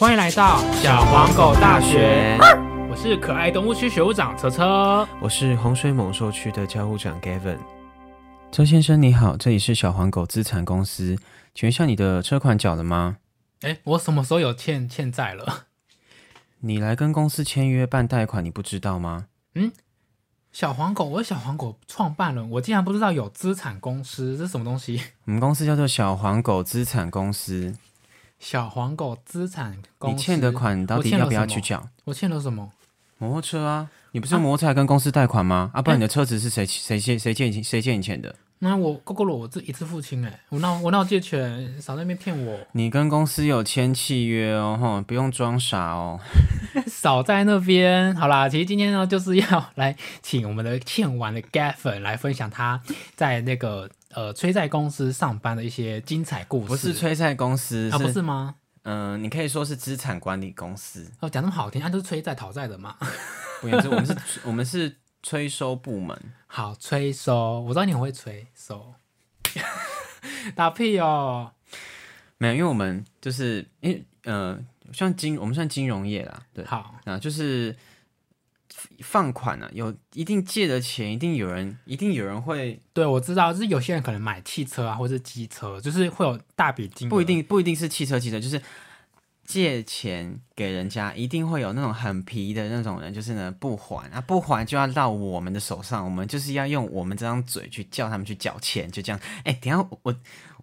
欢迎来到小黄狗大学，我是可爱动物区学务长车车。我是洪水猛兽区的教务长 Gavin。周先生你好，这里是小黄狗资产公司，请问一下你的车款缴了吗？哎，我什么时候有欠欠债了？你来跟公司签约办贷款，你不知道吗？嗯小黄狗，我是小黄狗创办人，我竟然不知道有资产公司，这是什么东西？我们公司叫做小黄狗资产公司。小黄狗资产公司，你欠的款到底要不要去缴？我欠了什么？摩托车啊，你不是摩托车还跟公司贷款吗？啊，不然你的车子是谁谁借谁借你谁借你钱的？那我够够了，我这一次付清哎，我那我那借钱，少在那边骗我，你跟公司有签契约哦，吼，不用装傻哦。少在那边。好啦，其实今天呢，就是要来请我们的欠完的 Gavin 来分享他在那个呃催债公司上班的一些精彩故事。不是催债公司，啊，不是吗？嗯、你可以说是资产管理公司。哦，讲那么好听，啊，都是催债讨债的嘛。不也是，我们是，我们是催收部门。好，催收，我知道你很会催收，打屁哦。没有，因为我们就是因为呃，算金，我们算金融业啦，对，好，啊，就是放款啊，有一定借的钱，一定有人，一定有人会，对我知道，就是有些人可能买汽车啊，或者是机车，就是会有大笔金，不一定，不一定是汽车，机车就是借钱给人家，一定会有那种很皮的那种人，就是呢不还啊，不还就要到我们的手上，我们就是要用我们这张嘴去叫他们去缴钱，就这样。哎，等一下我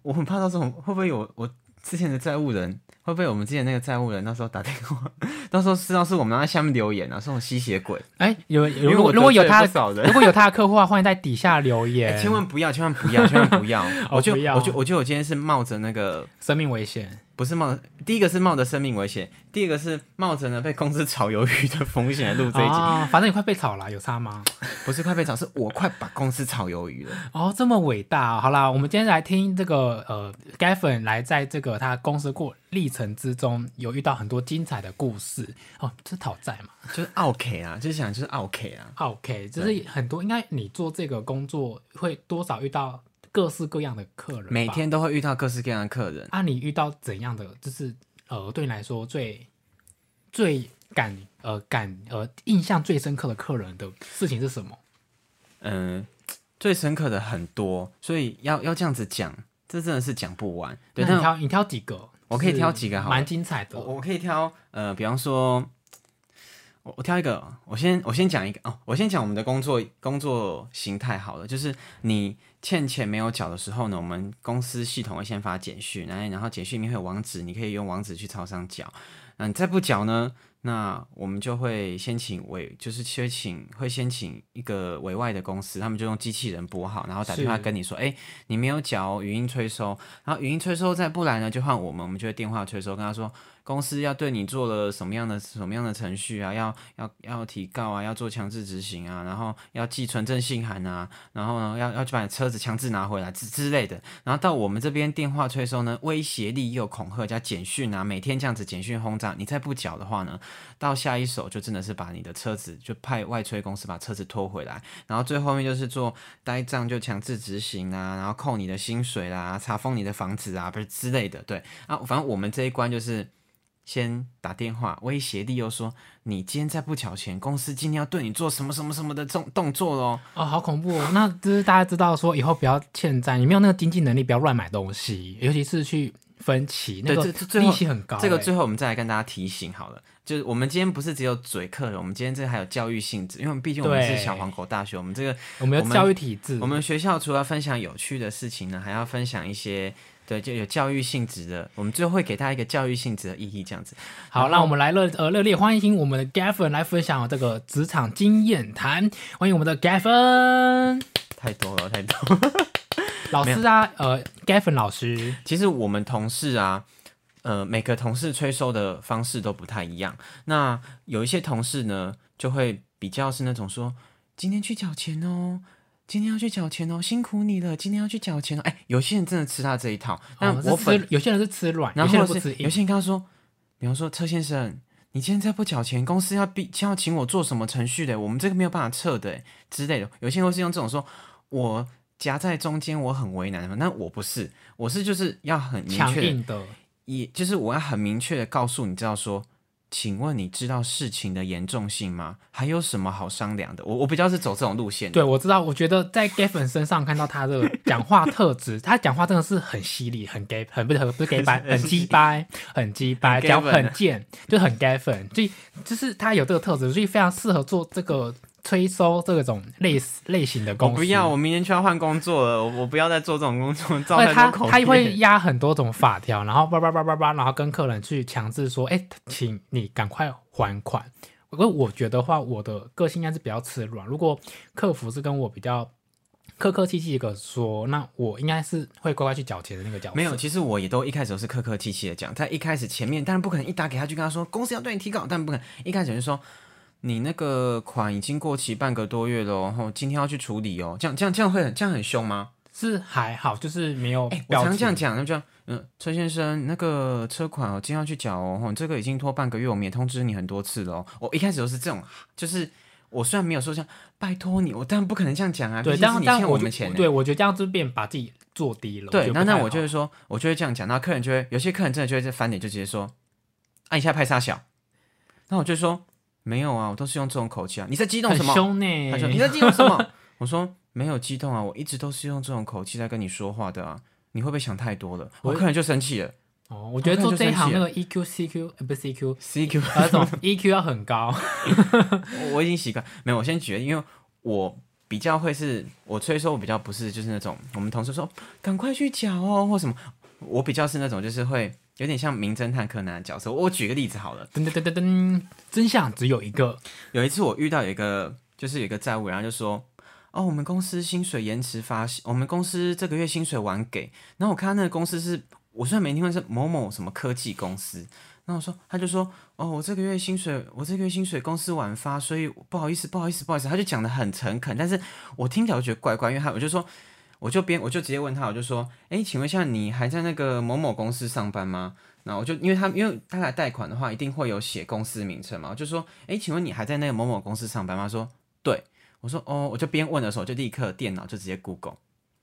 我很怕到这种会不会有我之前的债务人，会不会我们之前那个债务人到时候打电话，到时候知道是我们在下面留言啊，这种吸血鬼。哎，有如果如果有他如果有他的客户的话，欢迎在底下留哎言。千万不要，千万不要，千万不要！我就我就我就我今天是冒着那个生命危险，不是冒，第一个是冒着生命危险，第二个是冒着呢被公司炒鱿鱼的风险来录这一集，啊，反正你快被炒了，有差吗？不是快被炒，是我快把公司炒鱿鱼了。哦，这么伟大、好啦，我们今天来听这个呃，Gavin 来在这个他公司过历程之中，有遇到很多精彩的故事哦，这是讨债嘛就是 OK 啊，就是想就是 OK 啊，？OK，就是很多，应该你做这个工作会多少遇到各式各样的客人，每天都会遇到各式各样的客人。啊，你遇到怎样的，就是呃，对你来说最最感呃感呃印象最深刻的客人的事情是什么？嗯、最深刻的很多，所以要要这样子讲，这真的是讲不完。对，你挑你挑几个？我可以挑几个好蛮精彩的我。我可以挑呃，比方说，我我挑一个，我先我先讲一个哦，我先讲我们的工作工作形态好了，就是你欠钱没有缴的时候呢，我们公司系统会先发简讯，然后然后简讯里面会有网址，你可以用网址去超商缴。那你再不缴呢，那我们就会先请委，就是先请会先请一个委外的公司，他们就用机器人拨号，然后打电话跟你说，哎、你没有缴语音催收，然后语音催收再不来呢，就换我们，我们就会电话催收，跟他说公司要对你做了什么样的什么样的程序啊，要要要提告啊，要做强制执行啊，然后要寄存证信函啊，然后呢要要去把你车子强制拿回来之之类的，然后到我们这边电话催收呢，威胁利诱恐吓加简讯啊，每天这样子简讯轰炸，你再不缴的话呢，到下一手就真的是把你的车子就派外催公司把车子拖回来，然后最后面就是做呆账就强制执行啊，然后扣你的薪水啦，查封你的房子啊，不是之类的，对。啊，反正我们这一关就是先打电话威胁利诱说，你今天再不缴钱，公司今天要对你做什么什么什么的动动作喽。哦，好恐怖哦！那就是大家知道说以后不要欠债，你没有那个经济能力，不要乱买东西，尤其是去分期，那对个利息很高欸。这个最后我们再来跟大家提醒好了，就是我们今天不是只有嘴客人，我们今天这个还有教育性质，因为我们毕竟我们是小黄狗大学，我们这个我们有教育体制，我们学校除了分享有趣的事情呢，还要分享一些对就有教育性质的，我们最后会给大家一个教育性质的意义，这样子。好，然后让我们来热呃热烈欢迎我们的 Gavin 来分享这个职场经验谈，欢迎我们的 Gavin 太多了，太多了。老师啊，呃，Gavin 老师，其实我们同事啊，呃，每个同事催收的方式都不太一样。那有一些同事呢，就会比较是那种说，今天去缴钱哦，今天要去缴钱哦，辛苦你了，今天要去缴钱哦。哎，有些人真的吃他这一套，但哦是我本吃有些人是吃软，有然后或者些人不吃硬。是有些人跟他说，比方说车先生，你今天再不缴钱，公司要必要请我做什么程序的，我们这个没有办法撤的之类的。有些人会是用这种说，我夹在中间，我很为难。那我不是，我是就是要很明强确的，硬的，也就是我要很明确的告诉你，知道说，请问你知道事情的严重性吗？还有什么好商量的？我我比较是走这种路线。对，我知道。我觉得在 Gavin 身上看到他的讲话特质，他讲话真的是很犀利，很 gay，很不是不是 gay 白，很鸡掰，很鸡掰，讲很贱，就很 Gavin，所以就是他有这个特质，所以非常适合做这个。催收这种类类型的工不要，我明年就要换工作了，我我不要再做这种工作，造成他他会压很多种法条，然后叭叭叭叭叭，然后跟客人去强制说，哎，请你赶快还款。因为我觉得话，我的个性应该是比较吃软，如果客服是跟我比较客客气气的说，那我应该是会乖乖去缴钱的那个角色。没有，其实我也都一开始都是客客气气的讲，在一开始前面，但是不可能一打给他就跟他说公司要对你提稿，但不可能一开始就说。你那个款已经过期半个多月了，然后今天要去处理哦，这样这样这样会很这样很凶吗？是还好，就是没有。我常这样讲，那就嗯，车先生，那个车款哦，今天要去缴哦，这个已经拖半个月，我们也通知你很多次了。我一开始都是这种，就是我虽然没有说像拜托你，我当然不可能这样讲啊。对，但是你欠我们钱，对我觉得这样就变把自己做低了。对，那那我就会说，我就会这样讲，那客人就会有些客人真的就会在翻脸，就直接说按一下拍沙小，那我就说。没有啊，我都是用这种口气啊。你在激动什么？凶呢？他说你在激动什么？我说没有激动啊，我一直都是用这种口气在跟你说话的啊。你会不会想太多了？我客人就生气了。哦，我觉得做这一行那个 EQ、CQ 呃不是 CQ、CQ 那种 EQ 要很高。我已经习惯。没有，我先举，因为我比较会是，我催收我比较不是就是那种我们同事说赶快去缴哦或什么，我比较是那种就是会。有点像名侦探柯南的角色。我举个例子好了，噔噔噔噔噔，真相只有一个。有一次我遇到有一个，就是有一个债务，然后就说：“哦，我们公司薪水延迟发，我们公司这个月薪水晚给。”然后我看那个公司是，我虽然没听过是某某什么科技公司，然后我说，他就说：“哦，我这个月薪水，我这个月薪水公司晚发，所以不好意思，不好意思，不好意思。”他就讲的很诚恳，但是我听起来觉得怪怪，因为他我就说。我就边我就直接问他，我就说，哎，请问一下，你还在那个某某公司上班吗？那我就因为他因为他来贷款的话，一定会有写公司名称嘛，我就说，哎，请问你还在那个某某公司上班吗？说，对，我说，哦，我就边问的时候，就立刻电脑就直接 Google，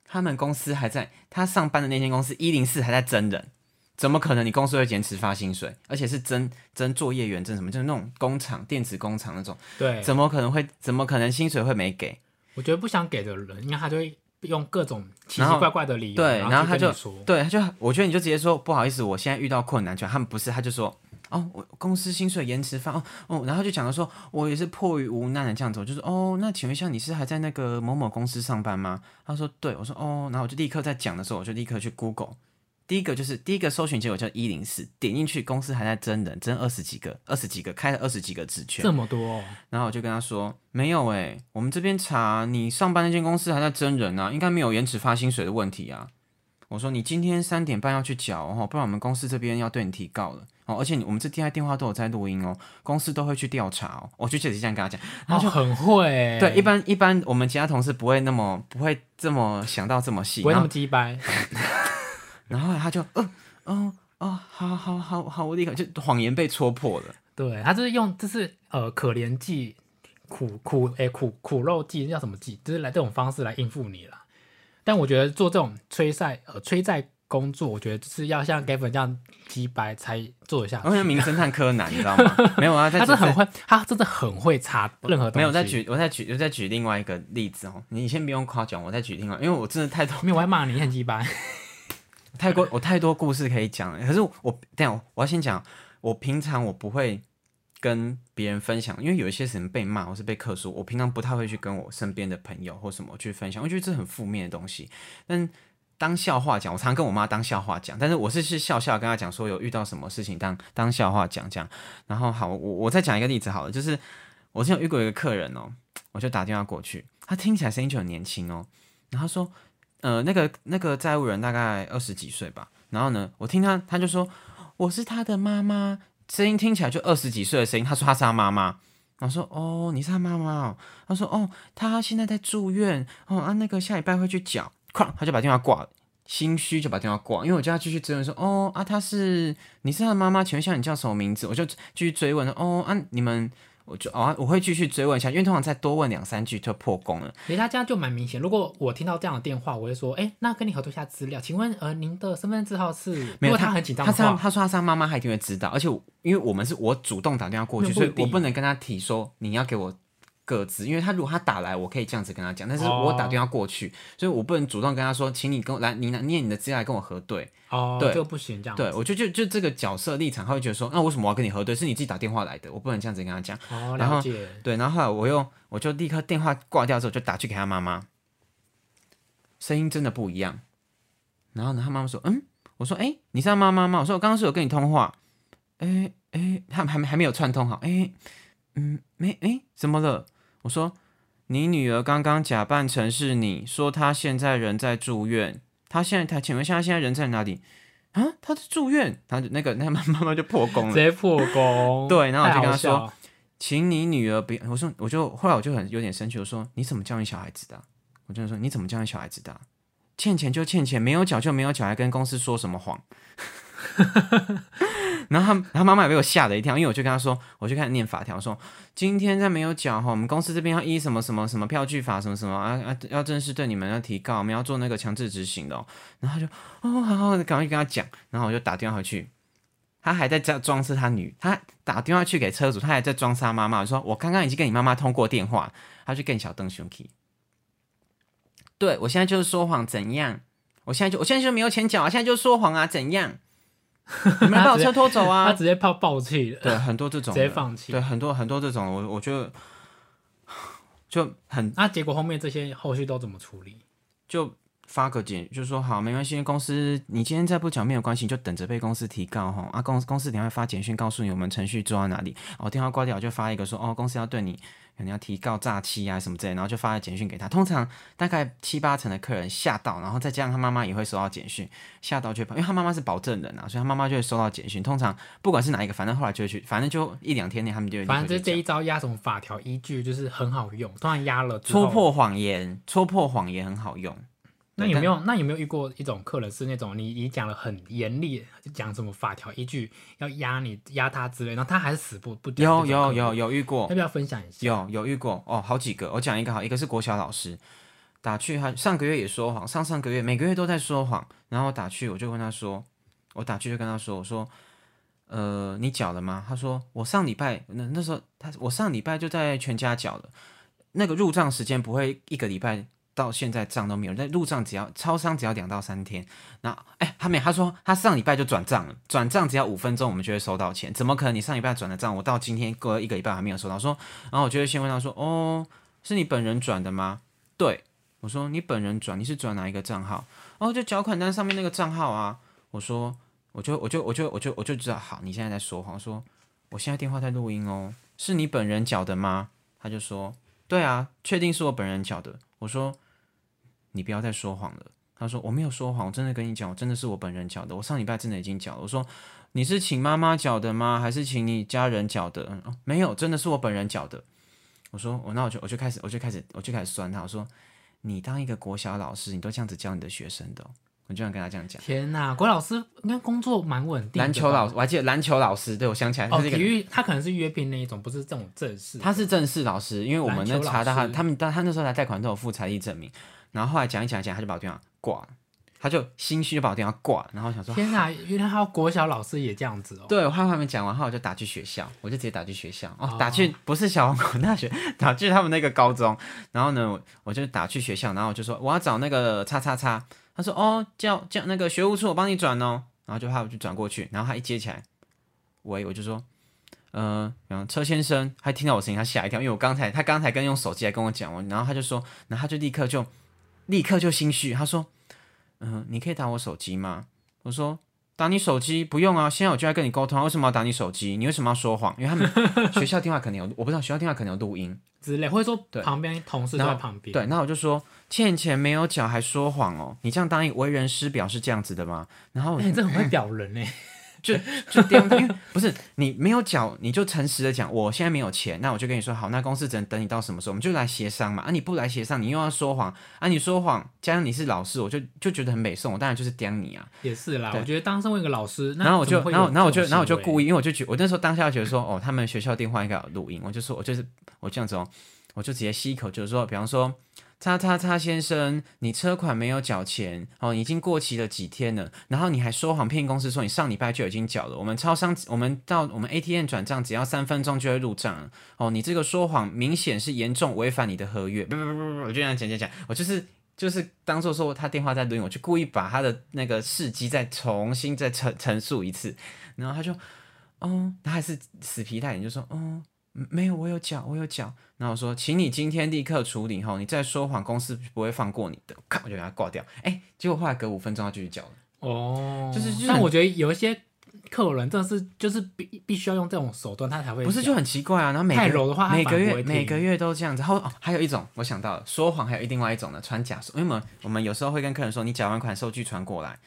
他们公司还在他上班的那间公司一零四还在真人，怎么可能你公司会延迟发薪水？而且是真真作业员证什么，就是那种工厂电子工厂那种，对，怎么可能会怎么可能薪水会没给？我觉得不想给的人，应该他就会。用各种奇奇怪怪的理由，对，然后他就对，他就我觉得你就直接说不好意思，我现在遇到困难，就他们不是，他就说哦，我公司薪水延迟发哦哦，然后就讲了说，我也是迫于无奈的这样子，我就说哦，那请问一下，你是还在那个某某公司上班吗？他说对，我说哦，然后我就立刻在讲的时候，我就立刻去 Google。第一个就是第一个搜寻结果叫一零四，点进去公司还在真人，真二十几个，二十几个开了二十几个职缺，这么多。然后我就跟他说没有哎，我们这边查你上班那间公司还在真人啊，应该没有延迟发薪水的问题啊。我说你今天三点半要去缴哦，不然我们公司这边要对你提告了哦。而且我们这电话电话都有在录音哦，公司都会去调查哦。我就直接这样跟他讲，他就很会。对，一般一般我们其他同事不会那么不会这么想到这么细，不会那么鸡掰。然后他就，嗯嗯，哦，好好好好，我立刻就谎言被戳破了。对他就是用，就是呃，可怜计、苦苦诶苦苦肉计，叫什么计？就是来这种方式来应付你了。但我觉得做这种催债呃催债工作，我觉得就是要像 Gavin 这样鸡白才做一下。我像名侦探柯南，你知道吗？没有啊，他是很会，他真的很会查任何东西。没有，再举，我再举，我再举另外一个例子哦。你先不用夸奖我，再举另外，因为我真的太多，没有我还骂你很鸡白。太多，我太多故事可以讲了。可是我，这样我要先讲，我平常我不会跟别人分享，因为有一些人被骂或是被克诉，我平常不太会去跟我身边的朋友或什么去分享，我觉得这很负面的东西。但当笑话讲，我常跟我妈当笑话讲，但是我是是笑笑跟她讲说有遇到什么事情当当笑话讲讲。然后好，我我再讲一个例子好了，就是我之前遇过一个客人哦，我就打电话过去，他听起来声音就很年轻哦，然后说。呃，那个那个债务人大概二十几岁吧，然后呢，我听他他就说我是他的妈妈，声音听起来就二十几岁的声音。他说他是他妈妈，我说哦，你是他妈妈。他说哦，他现在在住院哦啊，那个下礼拜会去缴，哐，他就把电话挂了，心虚就把电话挂，因为我叫他继续追问说哦啊，他是你是他妈妈，请问一下你叫什么名字？我就继续追问哦啊，你们我就啊我会继续追问一下，因为通常再多问两三句就破功了。其实他这样就蛮明显。如果我听到这样的电话，我会说，哎、那跟你核对一下资料，请问呃您的身份证号是？没有他很紧张他的话，这样他说他是他妈妈，他一定会知道，而且因为我们是我主动打电话过去，所以我不能跟他提说你要给我个资，因为他如果他打来，我可以这样子跟他讲，但是哦我打电话过去，所以我不能主动跟他说，请你跟我来，你拿念你的资料来跟我核对。哦，对这个不行，这样对，我就就就这个角色立场，他会觉得说，那为什么我要跟你核对？是你自己打电话来的，我不能这样子跟他讲。哦，然后了解。对，然后后来我又我就立刻电话挂掉之后，就打去给他妈妈，声音真的不一样。然后呢，他妈妈说：“嗯。”我说：“哎、你是他妈妈吗？”我说：“我刚刚是有跟你通话。哎哎，他们还没还没有串通好。哎，嗯，没哎，怎么了？我说：“你女儿刚刚假扮成是你，说她现在人在住院。她现在，她请问一下，她现在人在哪里？啊，她在住院。”她就那个那个妈妈妈就破功了。直接破功。对然后我就跟她说请你女儿别，我说我就后来我就很有点生气，我说你怎么教育小孩子的啊、我就说你怎么教育小孩子的啊、欠钱就欠钱，没有缴就没有缴，还跟公司说什么谎？然后他，他妈妈也被我吓了一跳，因为我就跟他说，我就开始念法条，说今天再没有缴哈，我们公司这边要依什么什么什么票据法什么什么啊啊，要正式对你们要提告，我们要做那个强制执行的、哦。然后他就哦，好好，赶快跟他讲，然后我就打电话回去，他还在装装是他女，他打电话去给车主，他还在装是他妈妈，说我刚刚已经跟你妈妈通过电话，他去更小灯兄弟。对我现在就是说谎，怎样？我现在就我现在就没有钱缴啊，现在就说谎啊，怎样？你们把我车拖走啊他啊！直接爆爆气了，对，很多这种直，接放弃。对，很多很多这种，我我觉得就很那结果后面这些后续都怎么处理？就发个简，就说好，没关系，公司你今天再不讲没有关系，你就等着被公司提告哈。啊，公公司等下会发简讯告诉你我们程序做到哪里。哦，电话挂掉就发一个说哦，公司要对你可能要提告诈欺啊什么之类，然后就发了简讯给他。通常大概七八成的客人吓到，然后再加上他妈妈也会收到简讯，吓到就跑，因为他妈妈是保证人啊，所以他妈妈就会收到简讯。通常不管是哪一个，反正后来就会去，反正就一两天内他们就会反正去讲这这一招压什么法条依据就是很好用，突然压了戳。破谎言，戳破谎言很好用。那有没有那有没有遇过一种客人是那种你你讲了很严厉，讲什么法条依据要压你压他之类，然后他还是死不不掉有有有有遇过要，不要分享一下？有有遇过哦，好几个。我讲一个好，一个是国小老师打去他，上个月也说谎，上上个月每个月都在说谎。然后打去，我就跟他说，我打去就跟他说，我说，呃，你缴了吗？他说我上礼拜那那时候他我上礼拜就在全家缴了，那个入账时间不会一个礼拜。到现在账都没有，那入账只要超商只要两到三天，然后哎，他没，他说他上礼拜就转账了，转账只要五分钟，我们就会收到钱。怎么可能？你上礼拜转的账，我到今天过了一个礼拜还没有收到。说，然后我就会先问他说，哦，是你本人转的吗？对，我说你本人转，你是转哪一个账号？哦，就缴款单上面那个账号啊。我说，我就我就我就我就我就知道，好，你现在在说谎。说我现在电话在录音哦，是你本人缴的吗？他就说，对啊，确定是我本人缴的。我说。你不要再说谎了。他说我没有说谎，我真的跟你讲，我真的是我本人缴的。我上礼拜真的已经缴了。我说你是请妈妈缴的吗？还是请你家人缴的？嗯、哦，没有，真的是我本人缴的。我说我那我就我就开始我就开始我就开始酸他。我说你当一个国小老师，你都这样子教你的学生的哦、我就想跟他这样讲。天哪，郭老师应该工作蛮稳定的。篮球老师，我还记得篮球老师，对我想起来，他哦，体育他可能是约聘那一种，不是这种正式。他是正式老师，因为我们那查到他，他们他他那时候来贷款都有附财力证明，然后后来讲一讲一讲，他就把我电话挂了，他就心虚就把我电话挂了，然后我想说，天呐，原来还有国小老师也这样子哦。对我还还没讲完，后来我就打去学校，我就直接打去学校，哦，哦打去不是小黄谷大学，打去他们那个高中，然后呢，我我就打去学校，然后我就说我要找那个叉叉叉，他说哦，叫叫那个学务处我帮你转哦，然后就怕我就转过去，然后他一接起来，喂，我就说。呃，然后车先生他听到我声音，他吓一跳，因为我刚才他刚才跟用手机来跟我讲，我然后他就说，然后他就立刻就立刻就心虚，他说，嗯、你可以打我手机吗？我说打你手机不用啊，现在我就在跟你沟通啊，为什么要打你手机？你为什么要说谎？因为他们学校电话可能有，我不知道学校电话可能有录音。之类，或者说旁边同事在旁边。对，那我就说欠钱没有缴还说谎哦，你这样当一为人师表是这样子的吗？然后哎、你这很会表人哎。就 就刁，因为不是你没有缴，你就诚实的讲，我现在没有钱，那我就跟你说好，那公司只能等你到什么时候，我们就来协商嘛。啊，你不来协商，你又要说谎，啊，你说谎，加上你是老师，我就就觉得很美颂，我当然就是刁你啊。也是啦，我觉得当身为一个老师，然后我就，然后然后我就，然后我就故意，意，因为我就觉，我那时候当下觉得说，哦，他们学校电话应该有录音，我就说，我就是我这样子哦，我就直接吸一口，就是说，比方说。叉叉叉先生，你车款没有缴钱哦，已经过期了几天了，然后你还说谎骗公司说你上礼拜就已经缴了。我们超商，我们到我们 ATM 转账只要三分钟就会入账哦，你这个说谎明显是严重违反你的合约。不不不不不，我就这样讲讲讲，我就是就是当做说他电话在录音，我就故意把他的那个事迹再重新再陈陈述一次，然后他就哦，他还是死皮赖脸就说哦。没有，我有缴，我有缴。然后我说，请你今天立刻处理后，你再说谎，公司不会放过你的。咔，我就给他挂掉。哎，结果后来隔五分钟，他继续缴了。哦，就是，但我觉得有一些客人真的是，就是必必须要用这种手段，他才会。不是就很奇怪啊？然后每太柔的话，每个月每个月都这样子。然后哦，还有一种，我想到了，说谎还有另外一种呢，传假收。因为我们我们有时候会跟客人说，你缴完款收据传过来，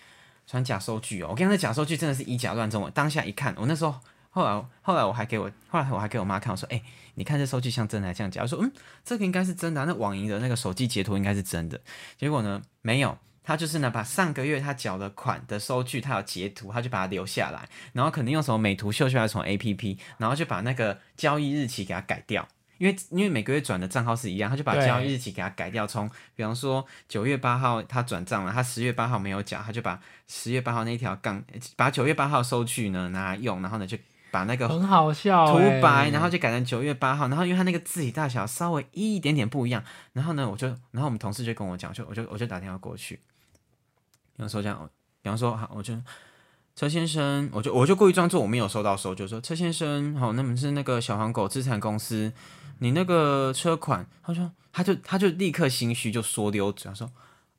传假收据哦。我刚才假收据真的是以假乱真。我当下一看，我那时候。后来，后来我还给我，后来我还给我妈看，我说：“哎，你看这收据像真的，这样假。”我说：“嗯，这个应该是真的，那网银的那个手机截图应该是真的。”结果呢，没有，他就是呢，把上个月他缴的款的收据，他有截图，他就把它留下来，然后可能用什么美图秀秀还是什么 A P P，然后就把那个交易日期给他改掉，因为因为每个月转的账号是一样，他就把交易日期给他改掉，从比方说九月八号他转账了，他十月八号没有缴，他就把十月八号那条杠，把九月八号收据呢拿来用，然后呢就。把那个很好笑涂白，然后就改成九月八号，然后因为他那个字体大小稍微一点点不一样，然后呢，我就，然后我们同事就跟我讲，就我就我就打电话过去，比方说这样，比方说好，我就车先生，我就我就故意装作我没有收到收，就说车先生，好，那么是那个小黄狗资产公司，你那个车款，他说他就他就立刻心虚就说溜嘴，他说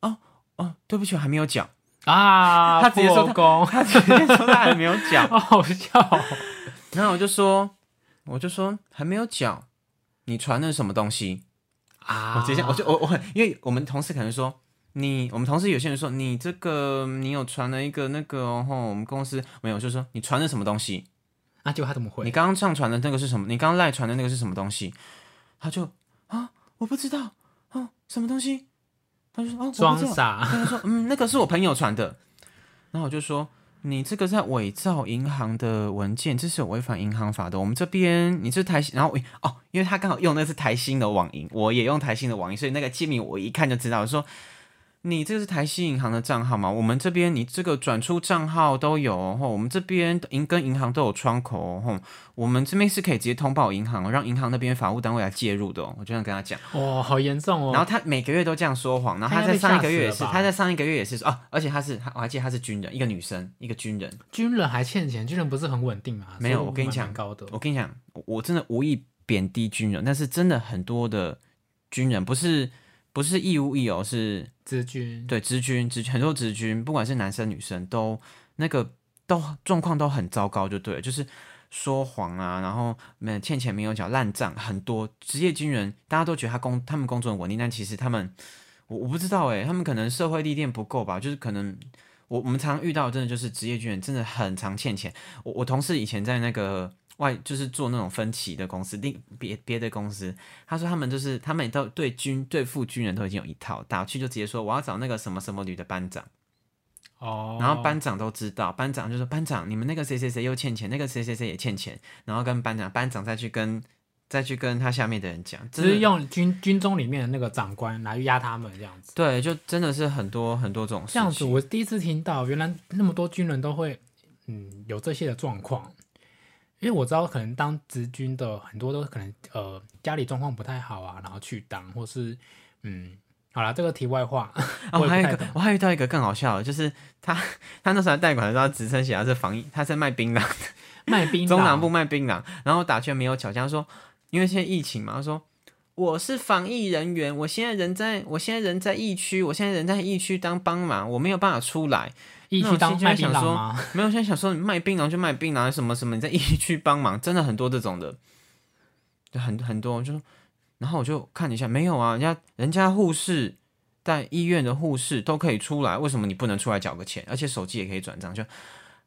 哦哦，对不起，我还没有讲啊，他直接说他直接说他还没有讲，好笑。然后我就说，我就说还没有缴，你传的什么东西啊？我直接我就我我很，因为我们同事可能说你，我们同事有些人说你这个你有传了一个那个哦，我们公司没有，就说你传的什么东西？啊，结果他怎么回？你刚刚上传的那个是什么？你刚刚赖传的那个是什么东西？他就啊，我不知道啊，什么东西？他就说哦，装傻。他就说嗯，那个是我朋友传的。然后我就说。你这个在伪造银行的文件，这是有违反银行法的。我们这边你是台，然后哦，因为他刚好用的是台新的网银，我也用台新的网银，所以那个签名我一看就知道，说。你这个是台西银行的账号吗？我们这边你这个转出账号都有哦，我们这边银跟银行都有窗口哦，我们这边是可以直接通报银行，让银行那边法务单位来介入的哦。我就想跟他讲，哇，好严重哦。然后他每个月都这样说谎，然后他在上一个月也是，他在上一个月也是说哦，而且他是，我还记得他是军人，一个女生，一个军人，军人还欠钱，军人不是很稳定吗？没有，我跟你讲，高的，我跟你讲，我真的无意贬低军人，但是真的很多的军人不是。不是义务役哦，是职军。对，职军，职很多职军，不管是男生女生，都那个都状况都很糟糕，就对了，就是说谎啊，然后没欠钱没有缴，烂账很多。职业军人大家都觉得他工他们工作很稳定，但其实他们我我不知道诶，他们可能社会历练不够吧，就是可能我我们常遇到真的就是职业军人真的很常欠钱。我我同事以前在那个。外就是做那种分歧的公司，另别别的公司，他说他们就是他们都对军对付军人都已经有一套，打去就直接说我要找那个什么什么旅的班长，哦，然后班长都知道，班长就说班长你们那个谁谁谁又欠钱，那个谁谁谁也欠钱，然后跟班长班长再去跟再去跟他下面的人讲，只是用军军中里面的那个长官来压他们这样子，对，就真的是很多很多种这样子，我第一次听到原来那么多军人都会嗯有这些的状况。因为我知道，可能当职军的很多都可能呃家里状况不太好啊，然后去当，或是嗯，好了，这个题外话。啊我还有一个，我还遇到一个更好笑的，就是他他那时候贷款的时候，职称写他是防疫，他在卖槟榔，卖槟 榔，中南部卖槟榔，然后打圈没有巧，他说因为现在疫情嘛，他说我是防疫人员，我现在人在我现在人在疫区，我现在人在疫区当帮忙，我没有办法出来。疫区当卖槟榔吗？没有，现在想说你卖槟榔就卖槟榔，什么什么你在疫区帮忙，真的很多这种的，就很很多，就然后我就看一下，没有啊，人家人家护士在医院的护士都可以出来，为什么你不能出来缴个钱？而且手机也可以转账，就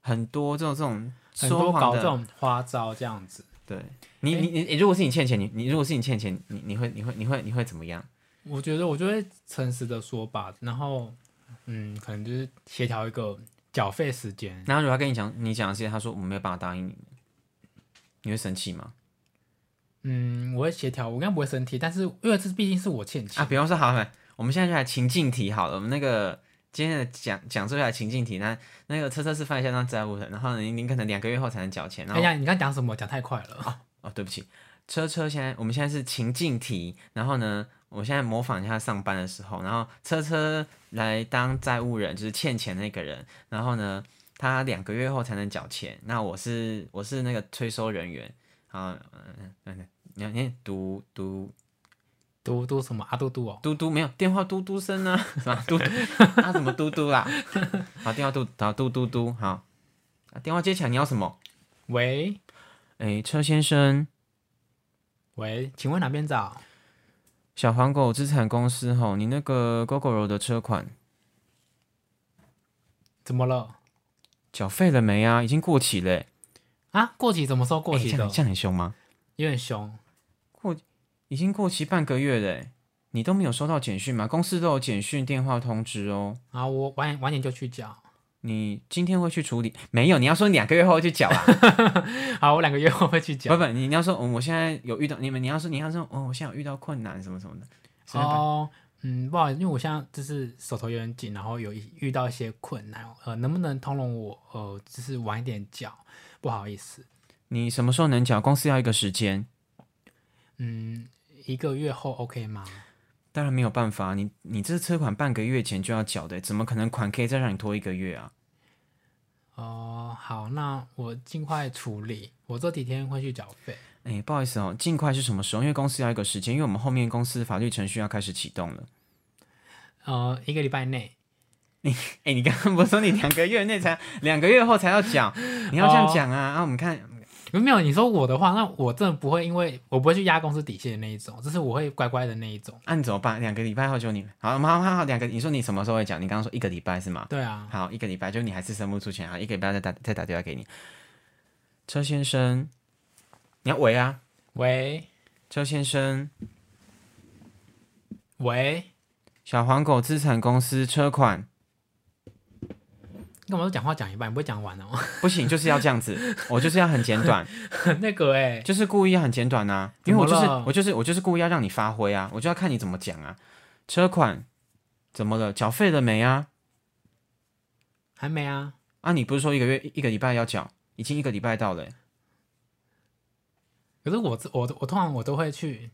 很多这种这种很多说谎的。搞这种花招这样子。对你你你，如果是你欠钱，你你如果是你欠钱，你你会你会你会你会怎么样？我觉得我就会诚实的说吧，然后嗯，可能就是协调一个缴费时间。然后如果他跟你讲你讲的这些，他说我没有办法答应你，你会生气吗？嗯，我会协调，我应该不会生气，但是因为这毕竟是我欠钱啊，比方说好，我们现在就来情境题好了，我们那个今天的讲讲出来情境题，那那个车车是犯下当债务人，然后您，您可能两个月后才能缴钱，哎呀，你刚讲什么？讲太快了。哦哦，对不起，车车现在我们现在是情境题，然后呢，我现在模仿一下上班的时候，然后车车来当债务人，就是欠钱那个人，然后呢，他两个月后才能缴钱，那我是我是那个催收人员，啊，嗯嗯，你要你嘟嘟嘟嘟什么？啊嘟嘟哦。嘟嘟没有电话嘟嘟声呢，是吧？嘟嘟啊什么嘟嘟啦？好，电话嘟好嘟嘟嘟好，啊电话接起来，你要什么？喂哎，车先生。喂，请问哪边找？小黄狗资产公司吼，你那个 GoGo 的车款怎么了？缴费了没啊？已经过期嘞、啊，过期怎么时候过期的？欸这样这样很凶吗？有点凶。过已经过期半个月嘞、你都没有收到简讯吗？公司都有简讯、电话通知哦。啊我晚晚点就去缴。你今天会去处理？没有，你要说两个月后去缴啊。好，我两个月后会去缴。不不，你你要说，哦，我现在有遇到你们，你要说你要说，哦，我现在有遇到困难什么什么的。哦，嗯，不好意思，因为我现在就是手头有点紧，然后有一遇到一些困难，呃，能不能通融我？呃，就是晚一点缴，不好意思。你什么时候能缴？公司要一个时间。嗯，一个月后 OK 吗？当然没有办法，你你这车款半个月前就要缴的，怎么可能款可以再让你拖一个月啊？哦，好，那我尽快处理，我这几天会去缴费。哎、不好意思哦，尽快是什么时候？因为公司要一个时间，因为我们后面公司法律程序要开始启动了。呃，一个礼拜内。你 哎、你刚刚不是说你两个月内才两个月后才要缴？你要这样讲啊！啊，我们看，没有，你说我的话，那我真的不会，因为我不会去压公司底线的那一种，就是我会乖乖的那一种。啊，你怎么办？两个礼拜后就你好，好好好，两个，你说你什么时候会讲？你刚刚说一个礼拜是吗？对啊，好，一个礼拜就你还是生不出钱啊，一个礼拜再打再打电话给你。车先生，你要喂啊，喂车先生，喂，小黄狗资产公司车款你干嘛都讲话讲一半，不会讲完哦？不行，就是要这样子，我就是要很简短，那个哎、就是故意要很简短啊，因为我就是我就是我就是故意要让你发挥啊，我就要看你怎么讲啊。车款怎么了？缴费了没啊？还没啊？啊，你不是说一个月一个礼拜要缴，已经一个礼拜到了欸、可是我我我通常我都会去，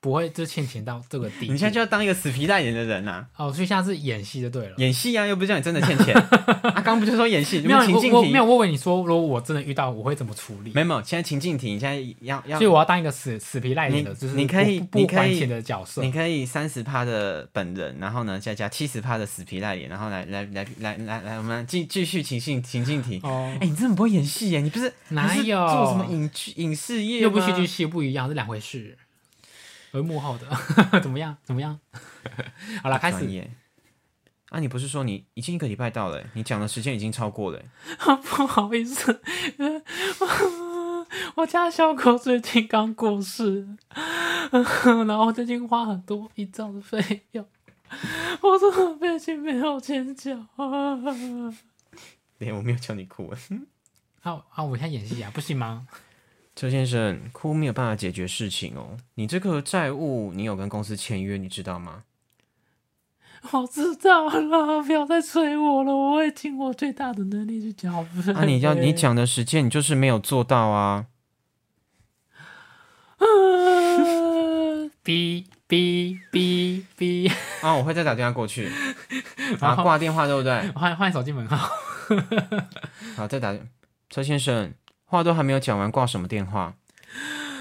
不会就欠钱到这个地步。你现在就要当一个死皮赖脸的人呐、哦，所以现在是演戏就对了。演戏啊，又不是叫你真的欠钱。啊，刚刚不就说演戏？没有情境题我我没有，问问你说，如果我真的遇到，我会怎么处理？没有没有，现在情境题，你现在要要所以，我要当一个死死皮赖脸的，就是你可以不你可以不还钱的角色你。可以三十趴的本人，然后呢再加七十趴的死皮赖脸，然后来来来来来来，我们继继续情境情境题。哦哎、，你真的不会演戏耶？你不是哪有做什么影剧影视业吗又不戏剧系不一样，是两回事。而幕后的 怎么样？怎么样？好了，开始。专业。啊，你不是说你已经一个礼拜到了耶？你讲的时间已经超过了啊。不好意思，我家小狗最近刚过世，然后最近花很多医照的费用，我真的背起没有钱缴啊！对，我没有叫你哭。啊啊！我现在演戏啊，不行吗？车先生，哭没有办法解决事情哦。你这个债务，你有跟公司签约，你知道吗？我知道了，不要再催我了，我会尽我最大的能力去缴费。啊，你要你讲的时间，你就是没有做到啊。哔哔哔哔，啊，我会再打电话过去，然 后啊，挂电话对不对？换换手机门号。好，再打。车先生，话都还没有讲完，挂什么电话？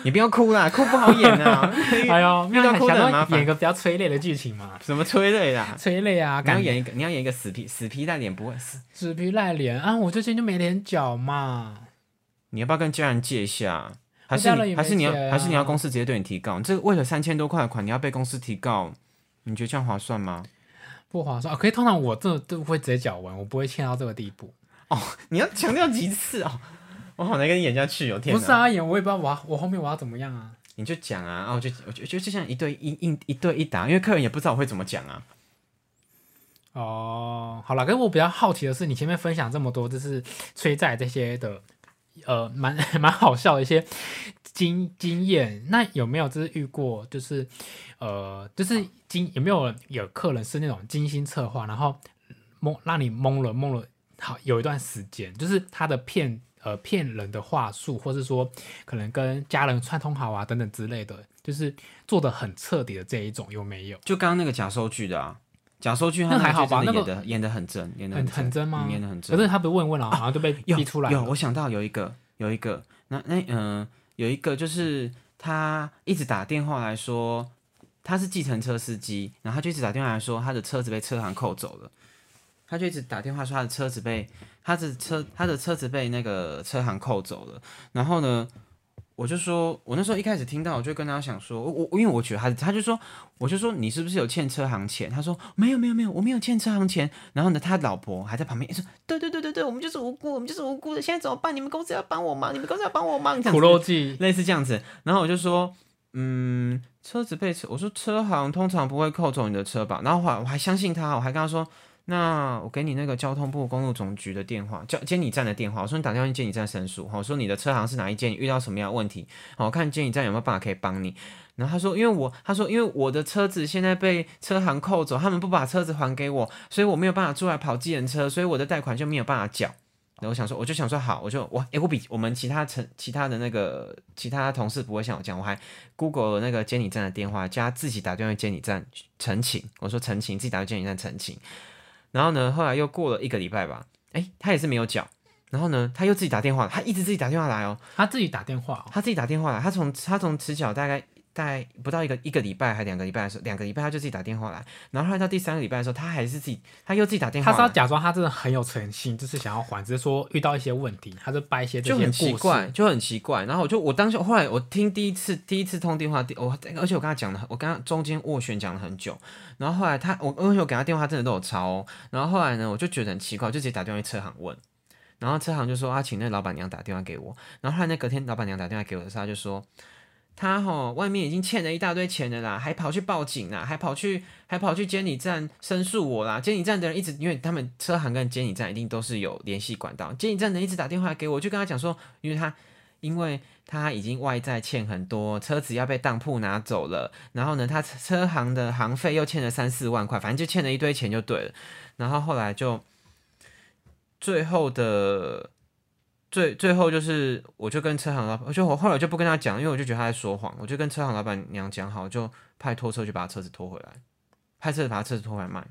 你不要哭啦，哭不好演啊。哎呦，没有遇到哭的想要很麻烦演个比较催泪的剧情嘛？什么催泪啦？催泪啊，你要演一个，你要演一个死皮死皮赖脸，不会死。死皮赖脸啊！我最近就没脸缴嘛。你要不要跟家人借一下？还是还是你要、还是你要公司直接对你提告？你这个为了三千多块的款，你要被公司提告，你觉得这样划算吗？不划算。可以，通常我这都会直接缴完，我不会欠到这个地步。哦你要强调几次哦？我好难跟你演下去哦！天哪，不是啊，演我也不知道我要我后面我要怎么样啊。你就讲啊，啊，我就我就就就像一对一一一对一答，因为客人也不知道我会怎么讲啊。哦，好了，可是我比较好奇的是，你前面分享这么多，就是催债这些的，呃，蛮 蛮好笑的一些经经验。那有没有就是遇过，就是呃，就是经有没有有客人是那种精心策划，然后蒙让你蒙了蒙了好有一段时间，就是他的骗呃骗人的话术，或是说可能跟家人串通好啊等等之类的，就是做的很彻底的这一种有没有？就刚刚那个假收据的啊，假收据他那还好吧演的演的很真，演的很真很真吗嗯演的很真。可是他不是问问了，然后就被逼出来有，了我想到有一个，有一个，那那嗯、有一个就是他一直打电话来说他是计程车司机，然后他就一直打电话来说他的车子被车行扣走了，他就一直打电话说他的车子被他的车他的车子被那个车行扣走了，然后呢。我就说，我那时候一开始听到，我就跟他想说，我我因为我觉得他，他就说，我就说你是不是有欠车行钱？他说没有没有没有，我没有欠车行钱。然后呢，他老婆还在旁边说，对对对对对，我们就是无辜，我们就是无辜的，现在怎么办？你们公司要帮我忙，你们公司要帮我忙，这样苦肉计，类似这样子。然后我就说，嗯，车子被车，我说车行通常不会扣走你的车吧？然后我还相信他，我还跟他说，那我给你那个交通部公路总局的电话，叫监理站的电话。我说你打电话去监理站申诉，我说你的车行是哪一间，遇到什么样的问题，好，看监理站有没有办法可以帮你。然后他说，因为我他说因为我的车子现在被车行扣走，他们不把车子还给我，所以我没有办法出来跑计程车，所以我的贷款就没有办法缴。然后我想说，我就想说好，我就我诶，我比我们其他城其他的那个其他同事不会像我这样，我还 Google 那个监理站的电话，加自己打电话去监理站澄清，我说澄清，自己打去监理站澄清。然后呢，后来又过了一个礼拜吧，哎，他也是没有缴。然后呢，他又自己打电话，他一直自己打电话来哦，他自己打电话、哦，他自己打电话来，他从他从迟缴大概大概不到一个一个礼拜还两个礼拜的时候，两个礼拜他就自己打电话来，然后后来到第三个礼拜的时候，他还是自己他又自己打电话来，他是要假装他真的很有诚信，就是想要还，只是说遇到一些问题，他就掰一些些就很奇怪，就很奇怪。然后我就我当时后来我听第一次第一次通电话，我而且我跟他讲了，我跟他中间斡旋讲了很久。然后后来他我而且我给他电话真的都有抄、哦。然后后来呢，我就觉得很奇怪，就直接打电话去车行问。然后车行就说他请那老板娘打电话给我。然后后来那隔天老板娘打电话给我的时候，他就说他吼外面已经欠了一大堆钱了啦，还跑去报警啦，还跑去还跑去监理站申诉我啦。监理站的人一直因为他们车行跟监理站一定都是有联系管道，监理站的人一直打电话给我，就跟他讲说，因为他因为他已经外债欠很多，车子要被当铺拿走了，然后呢，他车行的行费又欠了三四万块，反正就欠了一堆钱就对了。然后后来就最后的最最后就是，我就跟车行老板，就我后来就不跟他讲，因为我就觉得他在说谎，我就跟车行老板娘讲好，就派拖车去把车子拖回来，派车子把车子拖回来卖。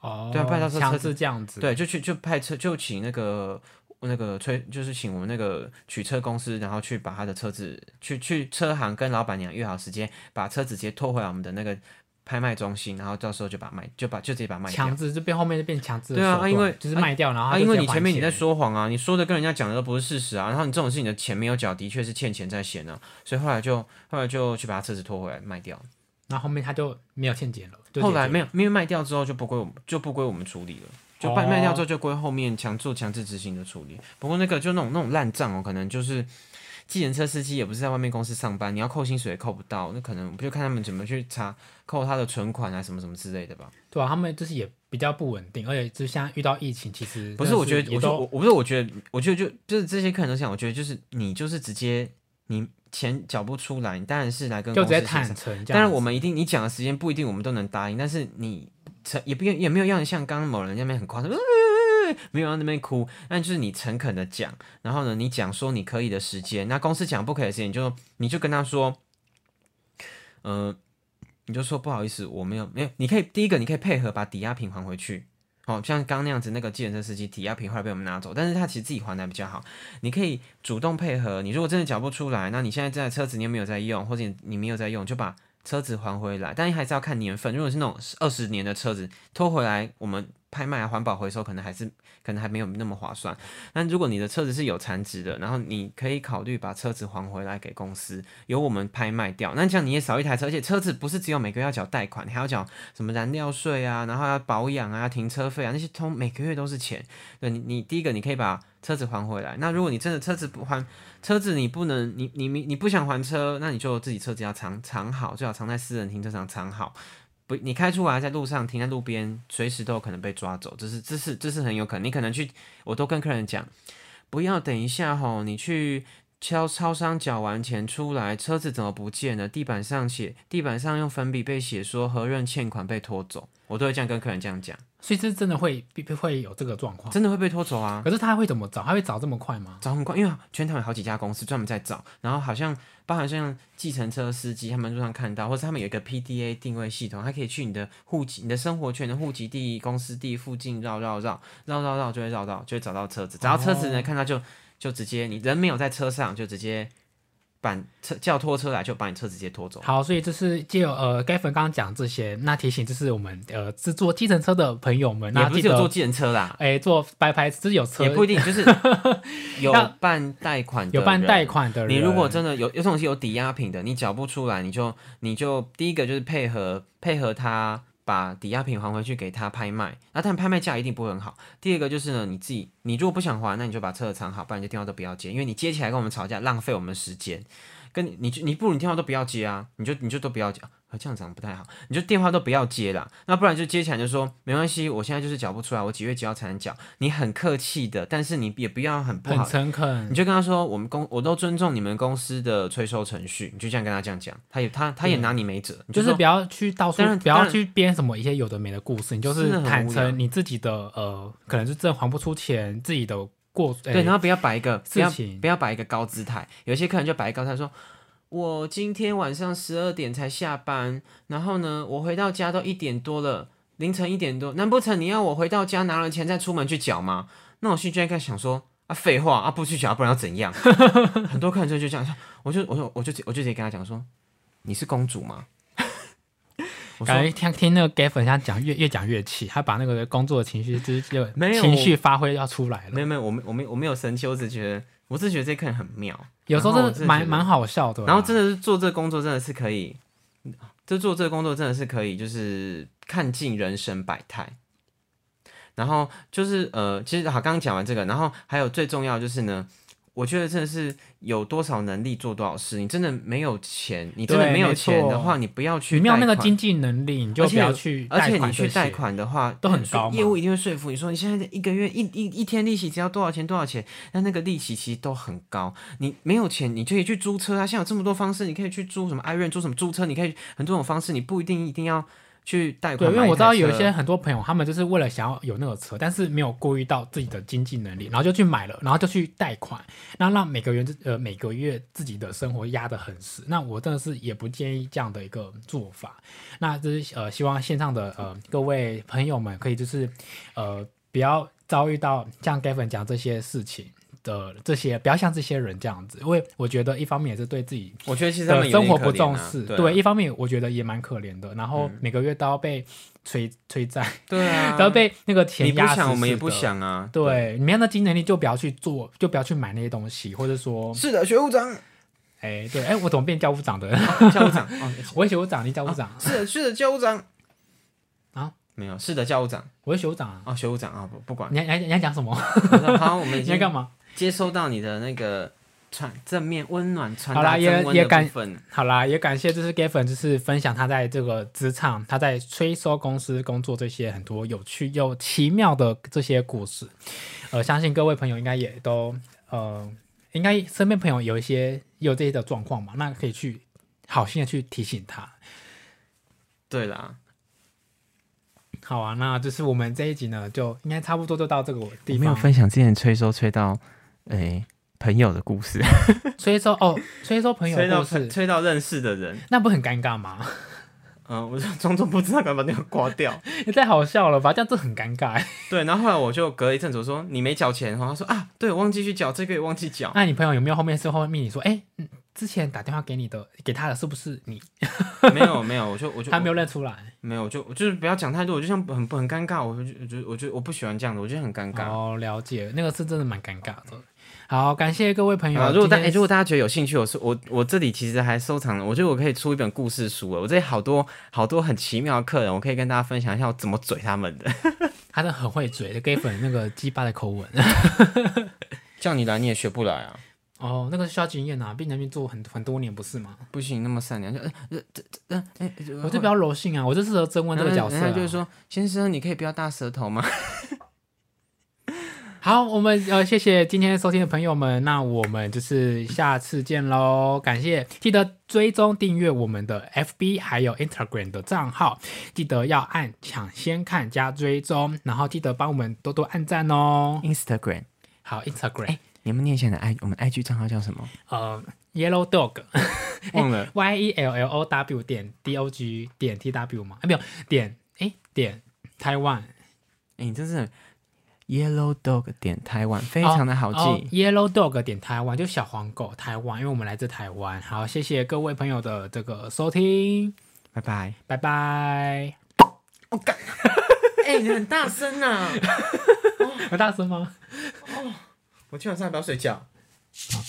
哦，对啊不然到时候强车子这样子，，对，就去就派车就请那个那个催，就是请我们那个取车公司，然后去把他的车子去去车行跟老板娘约好时间，把车子直接拖回来我们的那个拍卖中心，然后到时候就把卖，就把就直接把卖掉强。制就变后面就变强制对啊因为就是卖掉，然后因为你前面你在说谎啊，你说的跟人家讲的都不是事实啊，然后你这种事你的钱没有缴，的确是欠钱在先啊，所以后来就后来就去把他车子拖回来卖掉。那后后面他就没有欠钱了，就后来没有，因为卖掉之后就不归我们，就不归我们处理了。就卖哦卖掉之后就归后面强做强制执行的处理。不过那个就那种那种烂账哦，可能就是计程车司机也不是在外面公司上班，你要扣薪水也扣不到，那可能不就看他们怎么去查扣他的存款啊什么什么之类的吧。对啊，他们就是也比较不稳定，而且就像遇到疫情，其实不是，我觉得，我就我我不是，我觉得，我觉得就就是这些客人都这样，我觉得就是你就是直接你钱缴不出来，你当然是来跟就直接坦诚这样子。当然，我们一定你讲的时间不一定我们都能答应，但是你诚也不也没有让像刚刚某人那边很夸张，呃 没有让那边哭，那就是你诚恳的讲，然后呢，你讲说你可以的时间，那公司讲不可以的时间，你就你就跟他说，呃，你就说不好意思，我没有没有，你可以第一个你可以配合把抵押品还回去。哦，像刚那样子，那个计程车司机抵押品后来被我们拿走，但是他其实自己还的比较好。你可以主动配合，你如果真的缴不出来，那你现在这台车子你又没有在用，或者你没有在用，就把车子还回来。但是还是要看年份，如果是那种二十年的车子，拖回来我们拍卖啊、环保回收可能还是可能还没有那么划算。但如果你的车子是有残值的，然后你可以考虑把车子还回来给公司，由我们拍卖掉。那这样你也少一台车，而且车子不是只有每个月要缴贷款，你还要缴什么燃料税啊，然后要保养啊、停车费啊，那些通每个月都是钱。对你，你第一个你可以把车子还回来。那如果你真的车子不还，车子你不能，你你你你不想还车，那你就自己车子要藏藏好，最好藏在私人停车场藏好。你开出来在路上停在路边，随时都有可能被抓走，这是这是这是很有可能。你可能去，我都跟客人讲，不要等一下吼，你去敲超商缴完钱出来，车子怎么不见了？地板上写，地板上用粉笔被写说何润欠款被拖走，我都会这样跟客人这样讲。所以这真的会会有这个状况，真的会被拖走啊！可是他会怎么找？他会找这么快吗？找很快，因为全台有好几家公司专门在找，然后好像包含像计程车司机，他们路上看到，或者他们有一个 PDA 定位系统，他可以去你的户籍、你的生活圈的户籍地、公司地附近绕绕绕绕绕绕，就会绕到，就会找到车子。找到车子呢，看到就就直接，你人没有在车上，就直接。把车叫拖车来，就把你车直接拖走。好，所以这是借呃，Gavin 刚刚讲这些，那提醒就是我们呃，是坐计程车的朋友们，也不是有坐计程车啦，哎，坐白牌是有车，也不一定，就是 有办贷款的，有办贷款的人。你如果真的有有这种是有抵押品的，你缴不出来，你就你就第一个就是配合配合他。把抵押品还回去给他拍卖，那但拍卖价一定不会很好。第二个就是呢，你自己，你如果不想还，那你就把车子藏好，不然就电话都不要接，因为你接起来跟我们吵架，浪费我们时间。跟你，你就你不如你电话都不要接啊，你就你就都不要接。这样讲不太好，你就电话都不要接了，那不然就接起来就说没关系，我现在就是缴不出来，我几月几号才能缴？你很客气的，但是你也不要很不好，很诚恳，你就跟他说，我们公我都尊重你们公司的催收程序，你就这样跟他这样讲，他也他他也拿你没辙，就是不要去到处不要去编什么一些有的没的故事，你就是坦诚你自己的呃，可能是真还不出钱，自己的过对，然后不要摆一个不要，不要摆一个高姿态，有些客人就摆高姿态说。我今天晚上十二点才下班，然后呢，我回到家都一点多了，凌晨一点多。难不成你要我回到家拿了钱再出门去缴吗？那我心就应该想说啊，废话啊，不去缴，不然要怎样？很多客人就就这样，我就我就我就我就直接跟他讲说，你是公主吗？感觉听听那个 Gavin 他讲越越讲越气，他把那个工作的情绪就是就没有情绪发挥要出来了。没有没有，我没我没我没有生气，我只觉得。我是觉得这客人很妙，有时候真的蛮蛮好笑的。然后真的是做这个工作真的是可以，就做这个工作真的是可以，就是看尽人生百态。然后就是呃，其实好，刚刚讲完这个，然后还有最重要就是呢。我觉得真的是有多少能力做多少事。你真的没有钱，你真的没有钱的话，你不要去。你没有那个经济能力，你就不要去。而且你去贷款的话，都很高。业务一定会说服你说，你现在一个月一一一天利息只要多少钱多少钱，那那个利息其实都很高。你没有钱，你就可以去租车啊，现在有这么多方式，你可以去租什么 i r o n，租什么租车，你可以很多种方式，你不一定一定要。去贷款，对，因为我知道有一些很多朋友，他们就是为了想要有那个车，但是没有顾虑到自己的经济能力，然后就去买了，然后就去贷款，然后让每个月呃每个月自己的生活压得很死。那我真的是也不建议这样的一个做法。那就是呃希望线上的呃各位朋友们可以就是呃不要遭遇到像 Gavin 讲这些事情。的这些不要像这些人这样子，因为我觉得一方面也是对自己，我觉得其实生活不重视，对，一方面我觉得也蛮可怜的。然后每个月都要被催催债，对啊，都要被那个钱压死。我们也不想啊，对，你没有那经济能力就不要去做，就不要去买那些东西，或者说，是的，学务长，哎，对，哎，我怎么变教务长的？教务长，我是学务长，你教务长，是的，是的，教务长啊。没有，是的，教务长，我是学务长啊。哦，学务长啊，不不管。你你你要讲什么？好，我们你在干嘛？接收到你的那个传正面温暖传达正温的部分。好啦，也感谢，就是 Gavin，就是分享他在这个职场，他在催收公司工作这些很多有趣又奇妙的这些故事。呃，相信各位朋友应该也都呃，应该身边朋友有一些有这些的状况嘛，那可以去好心的去提醒他。对啦。好啊，那就是我们这一集呢，就应该差不多就到这个地方。没有分享之前催收催到诶朋友的故事，催收哦，催收朋友故事，催到认识的人，那不很尴尬吗？嗯，我就装作不知道，赶把那个刮掉。也太好笑了吧？这样子很尴尬。对，然后后来我就隔了一阵子，我说你没缴钱，然后他说啊，对，忘记去缴，这个也忘记缴。那你朋友有没有后面是后面你说，哎，之前打电话给你的，给他的是不是你？没有没有，我就我就他没有认出来。没有，我就我就是不要讲太多，我就像很很尴尬，我就我就我就我不喜欢这样的，我觉得很尴尬。哦，了解，那个是真的蛮尴尬的。好，感谢各位朋友。啊，如果大如果大家觉得有兴趣，我是我我这里其实还收藏了，我觉得我可以出一本故事书了。我这里好多好多很奇妙的客人，我可以跟大家分享一下我怎么嘴他们的。他真的很会嘴，给粉那个鸡巴的口吻。叫你来你也学不来啊，哦，那个需要经验啊，毕竟那边做很很多年，不是吗？不行那么善良，就呃呃这这呃哎，我就比较柔性啊，我就适合征问这个角色、啊。就是说，先生你可以不要大舌头吗？好，我们呃谢谢今天收听的朋友们，那我们就是下次见喽。感谢，记得追踪订阅我们的 FB 还有 Instagram 的账号，记得要按抢先看加追踪，然后记得帮我们多多按赞哦。Instagram，好，Instagram，、哎你们念一下你的 i 我们 IG 账号叫什么？呃，Yellow Dog 忘了。Y E L L O W 点 D O G 点 T W 吗？啊，没有点哎点台湾，哎、你真是 Yellow Dog 点台湾，非常的好记。哦 Yellow Dog 点台湾就小黄狗台湾，因为我们来自台湾。好，谢谢各位朋友的这个收听，拜拜。拜拜。哎、你很大声啊！很大声吗？哦我今晚上要不要睡觉？好